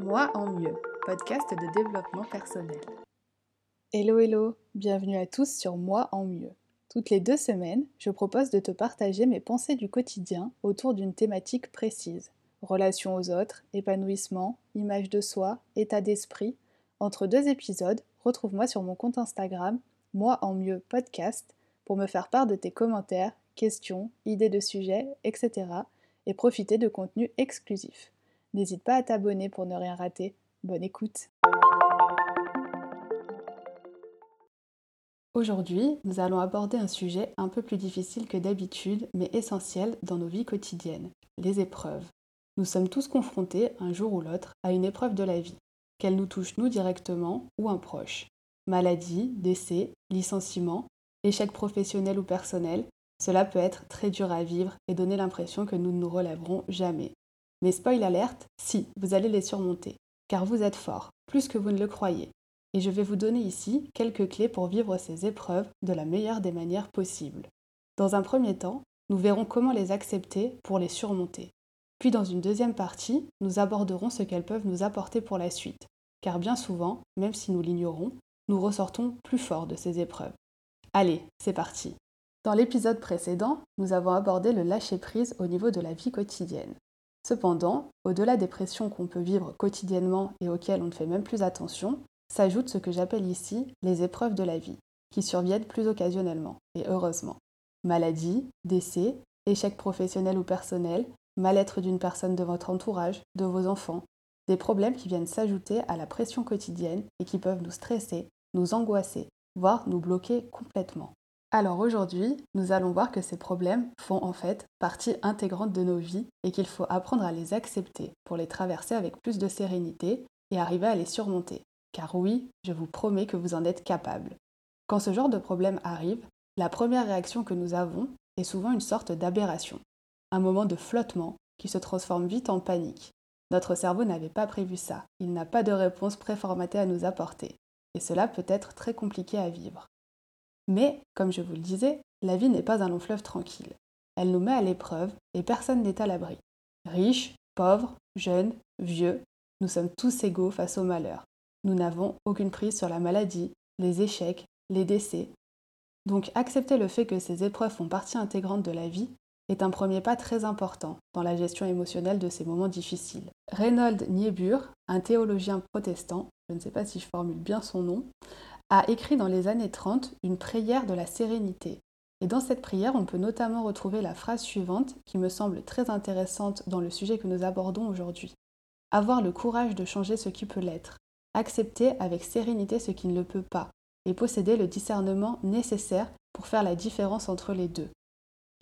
Moi en mieux, podcast de développement personnel. Hello hello, bienvenue à tous sur Moi en mieux. Toutes les deux semaines, je propose de te partager mes pensées du quotidien autour d'une thématique précise. Relations aux autres, épanouissement, image de soi, état d'esprit. Entre deux épisodes, retrouve-moi sur mon compte Instagram, Moi en mieux podcast, pour me faire part de tes commentaires, questions, idées de sujets, etc. et profiter de contenus exclusifs. N'hésite pas à t'abonner pour ne rien rater. Bonne écoute Aujourd'hui, nous allons aborder un sujet un peu plus difficile que d'habitude, mais essentiel dans nos vies quotidiennes, les épreuves. Nous sommes tous confrontés, un jour ou l'autre, à une épreuve de la vie, qu'elle nous touche nous directement ou un proche. Maladie, décès, licenciement, échec professionnel ou personnel, cela peut être très dur à vivre et donner l'impression que nous ne nous relèverons jamais. Mais spoil alerte, si, vous allez les surmonter, car vous êtes fort, plus que vous ne le croyez. Et je vais vous donner ici quelques clés pour vivre ces épreuves de la meilleure des manières possibles. Dans un premier temps, nous verrons comment les accepter pour les surmonter. Puis dans une deuxième partie, nous aborderons ce qu'elles peuvent nous apporter pour la suite, car bien souvent, même si nous l'ignorons, nous ressortons plus forts de ces épreuves. Allez, c'est parti. Dans l'épisode précédent, nous avons abordé le lâcher-prise au niveau de la vie quotidienne. Cependant, au-delà des pressions qu'on peut vivre quotidiennement et auxquelles on ne fait même plus attention, s'ajoute ce que j'appelle ici les épreuves de la vie, qui surviennent plus occasionnellement, et heureusement. Maladie, décès, échec professionnel ou personnel, mal-être d'une personne de votre entourage, de vos enfants, des problèmes qui viennent s'ajouter à la pression quotidienne et qui peuvent nous stresser, nous angoisser, voire nous bloquer complètement. Alors aujourd'hui, nous allons voir que ces problèmes font en fait partie intégrante de nos vies et qu'il faut apprendre à les accepter pour les traverser avec plus de sérénité et arriver à les surmonter. Car oui, je vous promets que vous en êtes capable. Quand ce genre de problème arrive, la première réaction que nous avons est souvent une sorte d'aberration, un moment de flottement qui se transforme vite en panique. Notre cerveau n'avait pas prévu ça, il n'a pas de réponse préformatée à nous apporter, et cela peut être très compliqué à vivre. Mais, comme je vous le disais, la vie n'est pas un long fleuve tranquille. Elle nous met à l'épreuve et personne n'est à l'abri. Riches, pauvres, jeunes, vieux, nous sommes tous égaux face au malheur. Nous n'avons aucune prise sur la maladie, les échecs, les décès. Donc accepter le fait que ces épreuves font partie intégrante de la vie est un premier pas très important dans la gestion émotionnelle de ces moments difficiles. Reynold Niebuhr, un théologien protestant, je ne sais pas si je formule bien son nom, a écrit dans les années 30 une prière de la sérénité. Et dans cette prière, on peut notamment retrouver la phrase suivante qui me semble très intéressante dans le sujet que nous abordons aujourd'hui. Avoir le courage de changer ce qui peut l'être, accepter avec sérénité ce qui ne le peut pas, et posséder le discernement nécessaire pour faire la différence entre les deux.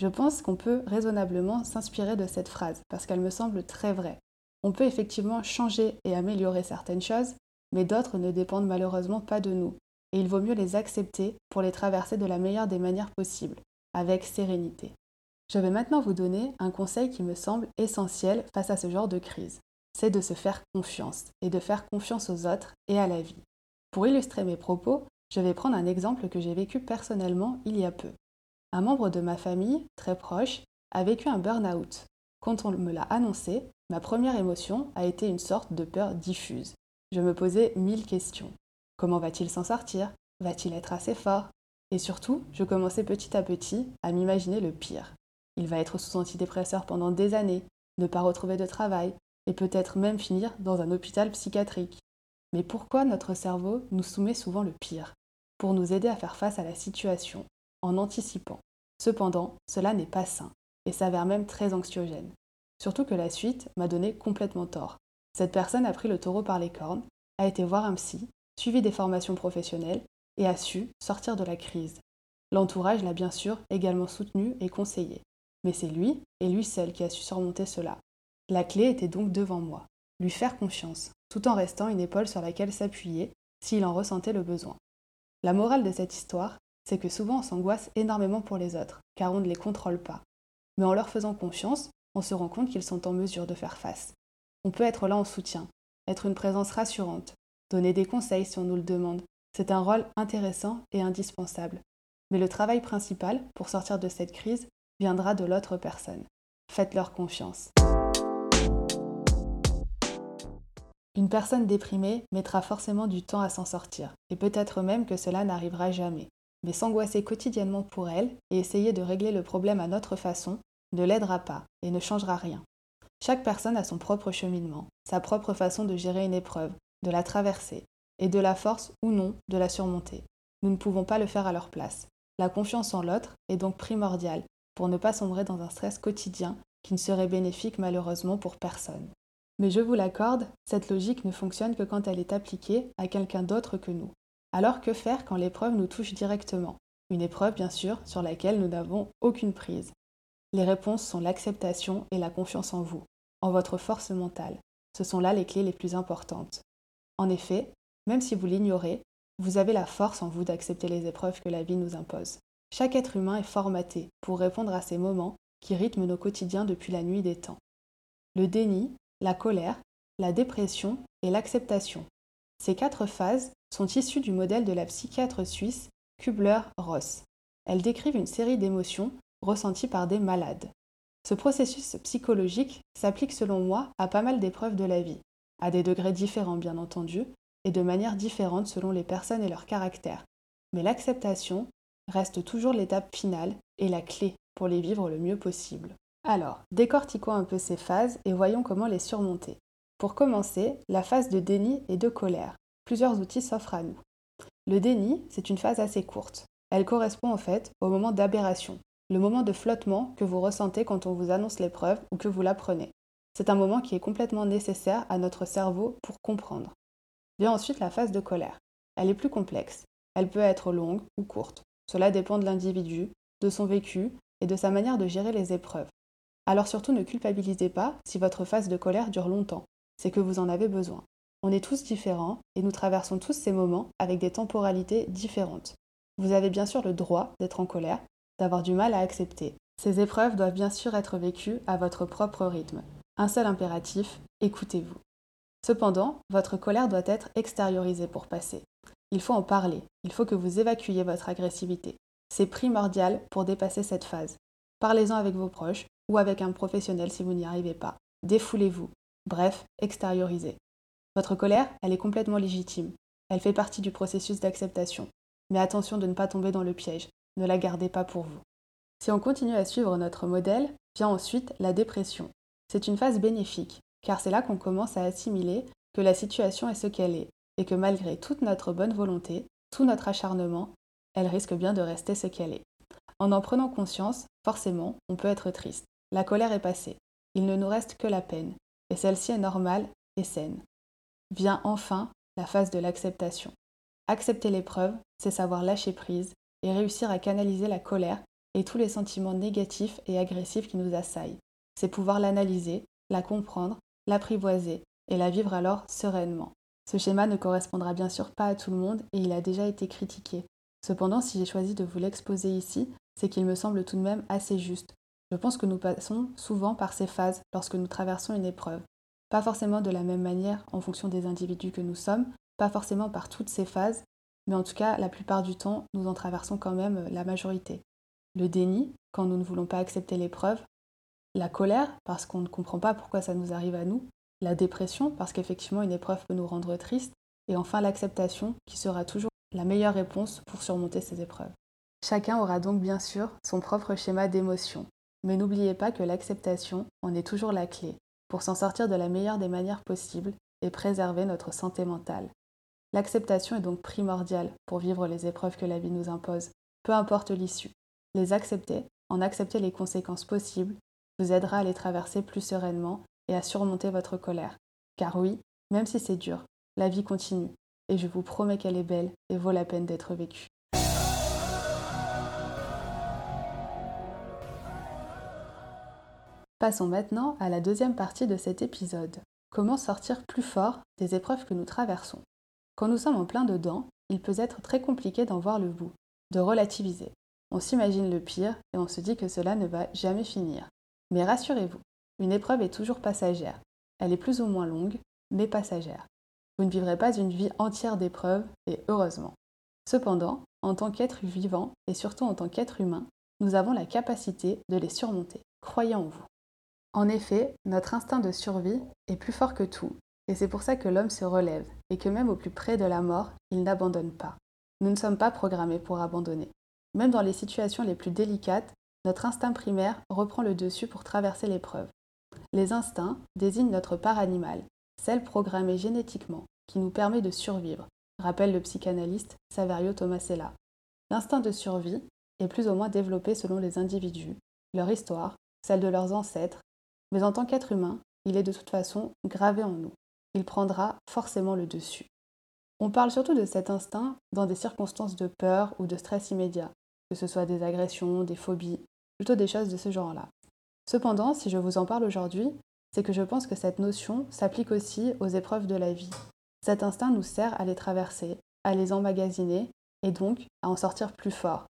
Je pense qu'on peut raisonnablement s'inspirer de cette phrase parce qu'elle me semble très vraie. On peut effectivement changer et améliorer certaines choses, mais d'autres ne dépendent malheureusement pas de nous et il vaut mieux les accepter pour les traverser de la meilleure des manières possibles, avec sérénité. Je vais maintenant vous donner un conseil qui me semble essentiel face à ce genre de crise. C'est de se faire confiance et de faire confiance aux autres et à la vie. Pour illustrer mes propos, je vais prendre un exemple que j'ai vécu personnellement il y a peu. Un membre de ma famille, très proche, a vécu un burn-out. Quand on me l'a annoncé, ma première émotion a été une sorte de peur diffuse. Je me posais mille questions. Comment va-t-il s'en sortir? Va-t-il être assez fort? Et surtout, je commençais petit à petit à m'imaginer le pire. Il va être sous antidépresseur pendant des années, ne pas retrouver de travail, et peut-être même finir dans un hôpital psychiatrique. Mais pourquoi notre cerveau nous soumet souvent le pire? Pour nous aider à faire face à la situation, en anticipant. Cependant, cela n'est pas sain, et s'avère même très anxiogène. Surtout que la suite m'a donné complètement tort. Cette personne a pris le taureau par les cornes, a été voir un psy, suivi des formations professionnelles et a su sortir de la crise. L'entourage l'a bien sûr également soutenu et conseillé, mais c'est lui et lui seul qui a su surmonter cela. La clé était donc devant moi, lui faire confiance, tout en restant une épaule sur laquelle s'appuyer s'il en ressentait le besoin. La morale de cette histoire, c'est que souvent on s'angoisse énormément pour les autres, car on ne les contrôle pas. Mais en leur faisant confiance, on se rend compte qu'ils sont en mesure de faire face. On peut être là en soutien, être une présence rassurante, donner des conseils si on nous le demande. C'est un rôle intéressant et indispensable. Mais le travail principal pour sortir de cette crise viendra de l'autre personne. Faites-leur confiance. Une personne déprimée mettra forcément du temps à s'en sortir, et peut-être même que cela n'arrivera jamais. Mais s'angoisser quotidiennement pour elle et essayer de régler le problème à notre façon ne l'aidera pas et ne changera rien. Chaque personne a son propre cheminement, sa propre façon de gérer une épreuve, de la traverser, et de la force ou non de la surmonter. Nous ne pouvons pas le faire à leur place. La confiance en l'autre est donc primordiale pour ne pas sombrer dans un stress quotidien qui ne serait bénéfique malheureusement pour personne. Mais je vous l'accorde, cette logique ne fonctionne que quand elle est appliquée à quelqu'un d'autre que nous. Alors que faire quand l'épreuve nous touche directement? Une épreuve, bien sûr, sur laquelle nous n'avons aucune prise. Les réponses sont l'acceptation et la confiance en vous, en votre force mentale. Ce sont là les clés les plus importantes. En effet, même si vous l'ignorez, vous avez la force en vous d'accepter les épreuves que la vie nous impose. Chaque être humain est formaté pour répondre à ces moments qui rythment nos quotidiens depuis la nuit des temps. Le déni, la colère, la dépression et l'acceptation. Ces quatre phases sont issues du modèle de la psychiatre suisse Kubler-Ross. Elles décrivent une série d'émotions ressenties par des malades. Ce processus psychologique s'applique selon moi à pas mal d'épreuves de la vie, à des degrés différents bien entendu, et de manière différente selon les personnes et leur caractère. Mais l'acceptation reste toujours l'étape finale et la clé pour les vivre le mieux possible. Alors, décortiquons un peu ces phases et voyons comment les surmonter. Pour commencer, la phase de déni et de colère. Plusieurs outils s'offrent à nous. Le déni, c'est une phase assez courte. Elle correspond en fait au moment d'aberration, le moment de flottement que vous ressentez quand on vous annonce l'épreuve ou que vous l'apprenez. C'est un moment qui est complètement nécessaire à notre cerveau pour comprendre. Vient ensuite la phase de colère. Elle est plus complexe. Elle peut être longue ou courte. Cela dépend de l'individu, de son vécu et de sa manière de gérer les épreuves. Alors surtout ne culpabilisez pas si votre phase de colère dure longtemps, c'est que vous en avez besoin. On est tous différents et nous traversons tous ces moments avec des temporalités différentes. Vous avez bien sûr le droit d'être en colère, d'avoir du mal à accepter. Ces épreuves doivent bien sûr être vécues à votre propre rythme. Un seul impératif, écoutez-vous. Cependant, votre colère doit être extériorisée pour passer. Il faut en parler, il faut que vous évacuiez votre agressivité. C'est primordial pour dépasser cette phase. Parlez-en avec vos proches ou avec un professionnel si vous n'y arrivez pas. Défoulez-vous. Bref, extériorisez. Votre colère, elle est complètement légitime. Elle fait partie du processus d'acceptation. Mais attention de ne pas tomber dans le piège. Ne la gardez pas pour vous. Si on continue à suivre notre modèle, vient ensuite la dépression. C'est une phase bénéfique car c'est là qu'on commence à assimiler que la situation est ce qu'elle est, et que malgré toute notre bonne volonté, tout notre acharnement, elle risque bien de rester ce qu'elle est. En en prenant conscience, forcément, on peut être triste. La colère est passée. Il ne nous reste que la peine, et celle-ci est normale et saine. Vient enfin la phase de l'acceptation. Accepter l'épreuve, c'est savoir lâcher prise et réussir à canaliser la colère et tous les sentiments négatifs et agressifs qui nous assaillent. C'est pouvoir l'analyser, la comprendre l'apprivoiser et la vivre alors sereinement. Ce schéma ne correspondra bien sûr pas à tout le monde et il a déjà été critiqué. Cependant, si j'ai choisi de vous l'exposer ici, c'est qu'il me semble tout de même assez juste. Je pense que nous passons souvent par ces phases lorsque nous traversons une épreuve. Pas forcément de la même manière en fonction des individus que nous sommes, pas forcément par toutes ces phases, mais en tout cas, la plupart du temps, nous en traversons quand même la majorité. Le déni, quand nous ne voulons pas accepter l'épreuve, la colère, parce qu'on ne comprend pas pourquoi ça nous arrive à nous, la dépression, parce qu'effectivement une épreuve peut nous rendre tristes, et enfin l'acceptation, qui sera toujours la meilleure réponse pour surmonter ces épreuves. Chacun aura donc bien sûr son propre schéma d'émotion, mais n'oubliez pas que l'acceptation en est toujours la clé pour s'en sortir de la meilleure des manières possibles et préserver notre santé mentale. L'acceptation est donc primordiale pour vivre les épreuves que la vie nous impose, peu importe l'issue. Les accepter, en accepter les conséquences possibles vous aidera à les traverser plus sereinement et à surmonter votre colère. Car oui, même si c'est dur, la vie continue, et je vous promets qu'elle est belle et vaut la peine d'être vécue. Passons maintenant à la deuxième partie de cet épisode. Comment sortir plus fort des épreuves que nous traversons Quand nous sommes en plein dedans, il peut être très compliqué d'en voir le bout, de relativiser. On s'imagine le pire et on se dit que cela ne va jamais finir. Mais rassurez-vous, une épreuve est toujours passagère. Elle est plus ou moins longue, mais passagère. Vous ne vivrez pas une vie entière d'épreuves, et heureusement. Cependant, en tant qu'être vivant, et surtout en tant qu'être humain, nous avons la capacité de les surmonter. Croyez en vous. En effet, notre instinct de survie est plus fort que tout, Et c'est pour ça que l'homme se relève, et que même au plus près de la mort, il n'abandonne pas. Nous ne sommes pas programmés pour abandonner. Même dans les situations les plus délicates, notre instinct primaire reprend le dessus pour traverser l'épreuve. Les instincts désignent notre part animale, celle programmée génétiquement, qui nous permet de survivre, rappelle le psychanalyste Saverio Tomasella. L'instinct de survie est plus ou moins développé selon les individus, leur histoire, celle de leurs ancêtres, mais en tant qu'être humain, il est de toute façon gravé en nous. Il prendra forcément le dessus. On parle surtout de cet instinct dans des circonstances de peur ou de stress immédiat, que ce soit des agressions, des phobies, des choses de ce genre-là. Cependant, si je vous en parle aujourd'hui, c'est que je pense que cette notion s'applique aussi aux épreuves de la vie. Cet instinct nous sert à les traverser, à les emmagasiner et donc à en sortir plus fort.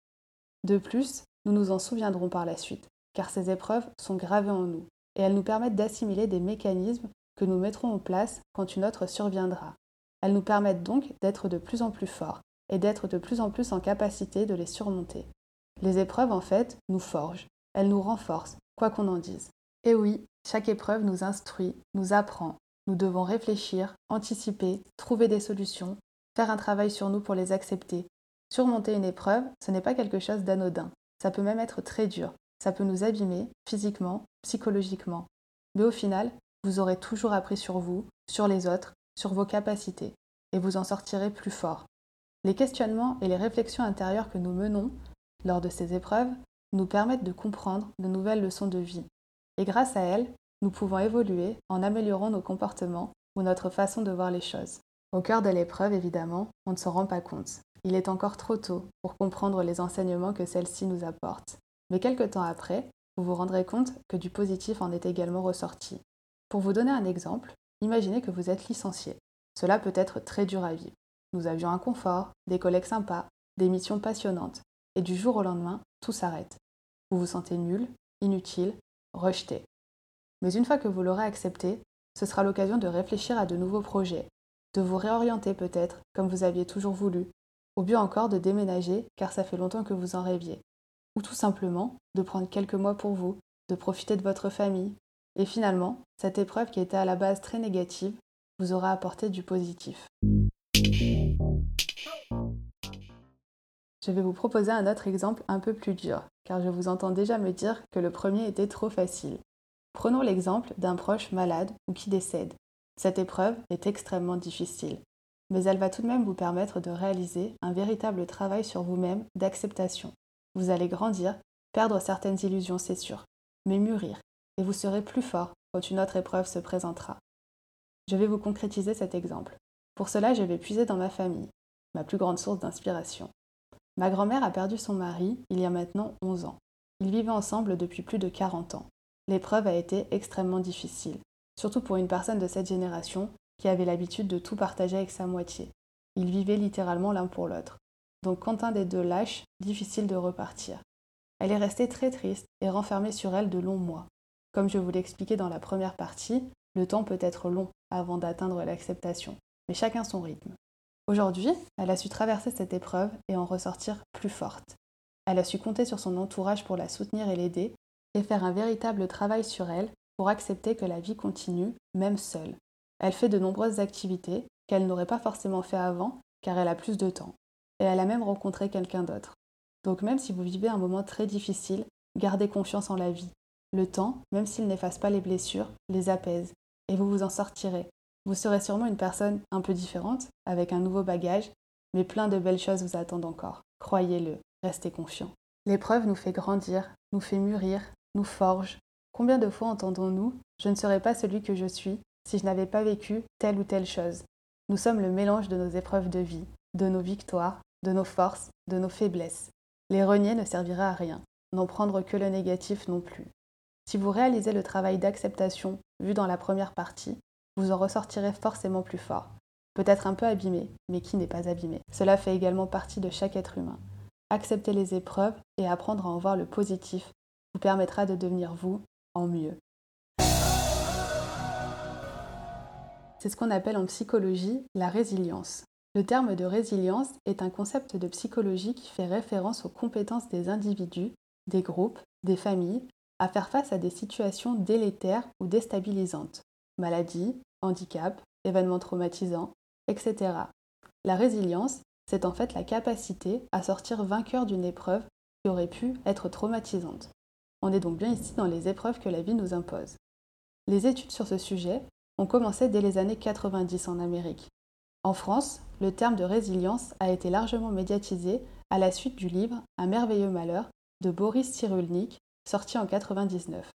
De plus, nous nous en souviendrons par la suite, car ces épreuves sont gravées en nous et elles nous permettent d'assimiler des mécanismes que nous mettrons en place quand une autre surviendra. Elles nous permettent donc d'être de plus en plus forts et d'être de plus en plus en capacité de les surmonter. Les épreuves, en fait, nous forgent, elles nous renforcent, quoi qu'on en dise. Et oui, chaque épreuve nous instruit, nous apprend. Nous devons réfléchir, anticiper, trouver des solutions, faire un travail sur nous pour les accepter. Surmonter une épreuve, ce n'est pas quelque chose d'anodin. Ça peut même être très dur. Ça peut nous abîmer physiquement, psychologiquement. Mais au final, vous aurez toujours appris sur vous, sur les autres, sur vos capacités, et vous en sortirez plus fort. Les questionnements et les réflexions intérieures que nous menons lors de ces épreuves nous permettent de comprendre de nouvelles leçons de vie. Et grâce à elles, nous pouvons évoluer en améliorant nos comportements ou notre façon de voir les choses. Au cœur de l'épreuve, évidemment, on ne se rend pas compte. Il est encore trop tôt pour comprendre les enseignements que celle-ci nous apporte. Mais quelque temps après, vous vous rendrez compte que du positif en est également ressorti. Pour vous donner un exemple, imaginez que vous êtes licencié. Cela peut être très dur à vivre. Nous avions un confort, des collègues sympas, des missions passionnantes, et du jour au lendemain, tout s'arrête. Vous vous sentez nul, inutile, rejeté. Mais une fois que vous l'aurez accepté, ce sera l'occasion de réfléchir à de nouveaux projets, de vous réorienter peut-être comme vous aviez toujours voulu, ou bien encore de déménager car ça fait longtemps que vous en rêviez, ou tout simplement de prendre quelques mois pour vous, de profiter de votre famille, et finalement, cette épreuve qui était à la base très négative vous aura apporté du positif. Je vais vous proposer un autre exemple un peu plus dur, car je vous entends déjà me dire que le premier était trop facile. Prenons l'exemple d'un proche malade ou qui décède. Cette épreuve est extrêmement difficile, mais elle va tout de même vous permettre de réaliser un véritable travail sur vous-même d'acceptation. Vous allez grandir, perdre certaines illusions, c'est sûr, mais mûrir, et vous serez plus fort quand une autre épreuve se présentera. Je vais vous concrétiser cet exemple. Pour cela, je vais puiser dans ma famille, ma plus grande source d'inspiration. Ma grand-mère a perdu son mari il y a maintenant 11 ans. Ils vivaient ensemble depuis plus de 40 ans. L'épreuve a été extrêmement difficile, surtout pour une personne de cette génération qui avait l'habitude de tout partager avec sa moitié. Ils vivaient littéralement l'un pour l'autre. Donc quand un des deux lâche, difficile de repartir. Elle est restée très triste et renfermée sur elle de longs mois. Comme je vous l'ai expliqué dans la première partie, le temps peut être long avant d'atteindre l'acceptation, mais chacun son rythme. Aujourd'hui, elle a su traverser cette épreuve et en ressortir plus forte. Elle a su compter sur son entourage pour la soutenir et l'aider, et faire un véritable travail sur elle pour accepter que la vie continue, même seule. Elle fait de nombreuses activités qu'elle n'aurait pas forcément fait avant, car elle a plus de temps. Et elle a même rencontré quelqu'un d'autre. Donc même si vous vivez un moment très difficile, gardez confiance en la vie. Le temps, même s'il n'efface pas les blessures, les apaise, et vous vous en sortirez, vous serez sûrement une personne un peu différente, avec un nouveau bagage, mais plein de belles choses vous attendent encore. Croyez-le, restez confiant. L'épreuve nous fait grandir, nous fait mûrir, nous forge. Combien de fois entendons-nous Je ne serais pas celui que je suis si je n'avais pas vécu telle ou telle chose. Nous sommes le mélange de nos épreuves de vie, de nos victoires, de nos forces, de nos faiblesses. Les renier ne servira à rien, n'en prendre que le négatif non plus. Si vous réalisez le travail d'acceptation vu dans la première partie, vous en ressortirez forcément plus fort. Peut-être un peu abîmé, mais qui n'est pas abîmé Cela fait également partie de chaque être humain. Accepter les épreuves et apprendre à en voir le positif vous permettra de devenir vous en mieux. C'est ce qu'on appelle en psychologie la résilience. Le terme de résilience est un concept de psychologie qui fait référence aux compétences des individus, des groupes, des familles à faire face à des situations délétères ou déstabilisantes maladie, handicap, événements traumatisants, etc. La résilience, c'est en fait la capacité à sortir vainqueur d'une épreuve qui aurait pu être traumatisante. On est donc bien ici dans les épreuves que la vie nous impose. Les études sur ce sujet ont commencé dès les années 90 en Amérique. En France, le terme de résilience a été largement médiatisé à la suite du livre Un merveilleux malheur de Boris Cyrulnik, sorti en 99.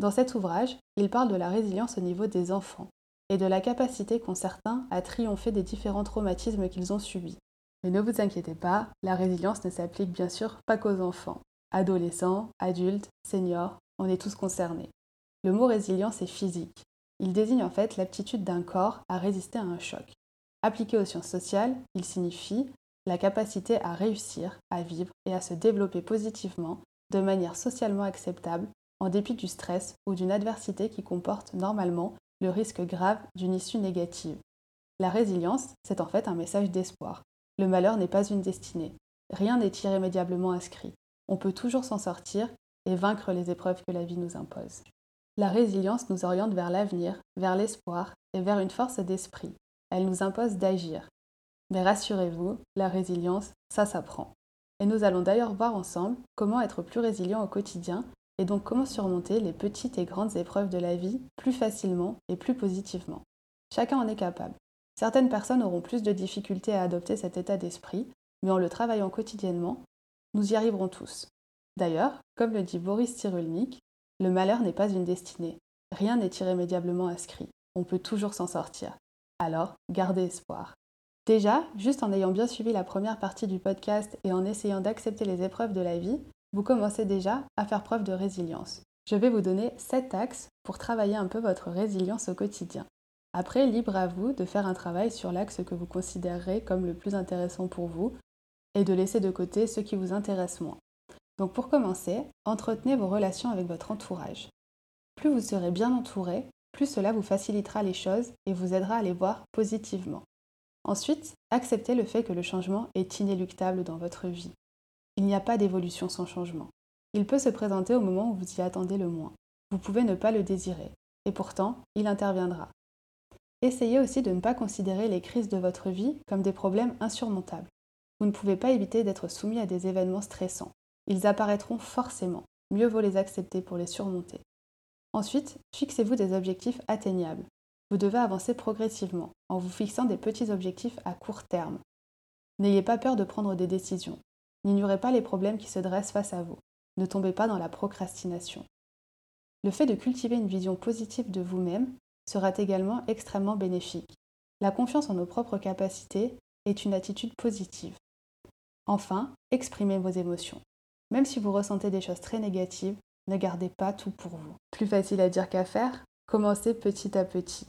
Dans cet ouvrage, il parle de la résilience au niveau des enfants et de la capacité qu'ont certains à triompher des différents traumatismes qu'ils ont subis. Mais ne vous inquiétez pas, la résilience ne s'applique bien sûr pas qu'aux enfants. Adolescents, adultes, seniors, on est tous concernés. Le mot résilience est physique. Il désigne en fait l'aptitude d'un corps à résister à un choc. Appliqué aux sciences sociales, il signifie la capacité à réussir, à vivre et à se développer positivement de manière socialement acceptable en dépit du stress ou d'une adversité qui comporte normalement le risque grave d'une issue négative. La résilience, c'est en fait un message d'espoir. Le malheur n'est pas une destinée. Rien n'est irrémédiablement inscrit. On peut toujours s'en sortir et vaincre les épreuves que la vie nous impose. La résilience nous oriente vers l'avenir, vers l'espoir et vers une force d'esprit. Elle nous impose d'agir. Mais rassurez-vous, la résilience, ça s'apprend. Et nous allons d'ailleurs voir ensemble comment être plus résilient au quotidien et donc comment surmonter les petites et grandes épreuves de la vie plus facilement et plus positivement? Chacun en est capable. Certaines personnes auront plus de difficultés à adopter cet état d'esprit, mais en le travaillant quotidiennement, nous y arriverons tous. D'ailleurs, comme le dit Boris Cyrulnik, le malheur n'est pas une destinée. Rien n'est irrémédiablement inscrit. On peut toujours s'en sortir. Alors, gardez espoir. Déjà, juste en ayant bien suivi la première partie du podcast et en essayant d'accepter les épreuves de la vie, vous commencez déjà à faire preuve de résilience. Je vais vous donner 7 axes pour travailler un peu votre résilience au quotidien. Après, libre à vous de faire un travail sur l'axe que vous considérerez comme le plus intéressant pour vous et de laisser de côté ceux qui vous intéressent moins. Donc pour commencer, entretenez vos relations avec votre entourage. Plus vous serez bien entouré, plus cela vous facilitera les choses et vous aidera à les voir positivement. Ensuite, acceptez le fait que le changement est inéluctable dans votre vie. Il n'y a pas d'évolution sans changement. Il peut se présenter au moment où vous y attendez le moins. Vous pouvez ne pas le désirer, et pourtant, il interviendra. Essayez aussi de ne pas considérer les crises de votre vie comme des problèmes insurmontables. Vous ne pouvez pas éviter d'être soumis à des événements stressants. Ils apparaîtront forcément. Mieux vaut les accepter pour les surmonter. Ensuite, fixez-vous des objectifs atteignables. Vous devez avancer progressivement en vous fixant des petits objectifs à court terme. N'ayez pas peur de prendre des décisions. N'ignorez pas les problèmes qui se dressent face à vous. Ne tombez pas dans la procrastination. Le fait de cultiver une vision positive de vous-même sera également extrêmement bénéfique. La confiance en nos propres capacités est une attitude positive. Enfin, exprimez vos émotions. Même si vous ressentez des choses très négatives, ne gardez pas tout pour vous. Plus facile à dire qu'à faire, commencez petit à petit.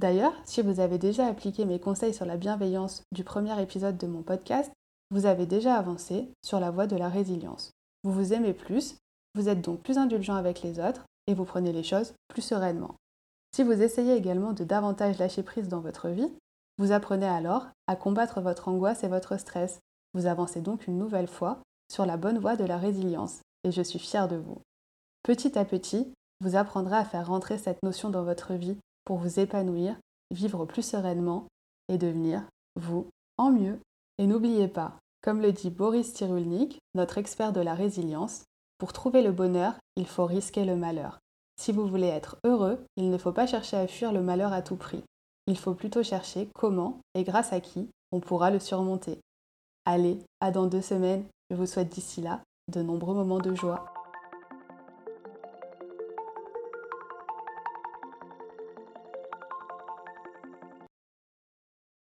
D'ailleurs, si vous avez déjà appliqué mes conseils sur la bienveillance du premier épisode de mon podcast, vous avez déjà avancé sur la voie de la résilience. Vous vous aimez plus, vous êtes donc plus indulgent avec les autres et vous prenez les choses plus sereinement. Si vous essayez également de davantage lâcher prise dans votre vie, vous apprenez alors à combattre votre angoisse et votre stress. Vous avancez donc une nouvelle fois sur la bonne voie de la résilience et je suis fière de vous. Petit à petit, vous apprendrez à faire rentrer cette notion dans votre vie pour vous épanouir, vivre plus sereinement et devenir vous en mieux. Et n'oubliez pas, comme le dit Boris Cyrulnik, notre expert de la résilience, pour trouver le bonheur, il faut risquer le malheur. Si vous voulez être heureux, il ne faut pas chercher à fuir le malheur à tout prix. Il faut plutôt chercher comment et grâce à qui on pourra le surmonter. Allez, à dans deux semaines, je vous souhaite d'ici là de nombreux moments de joie.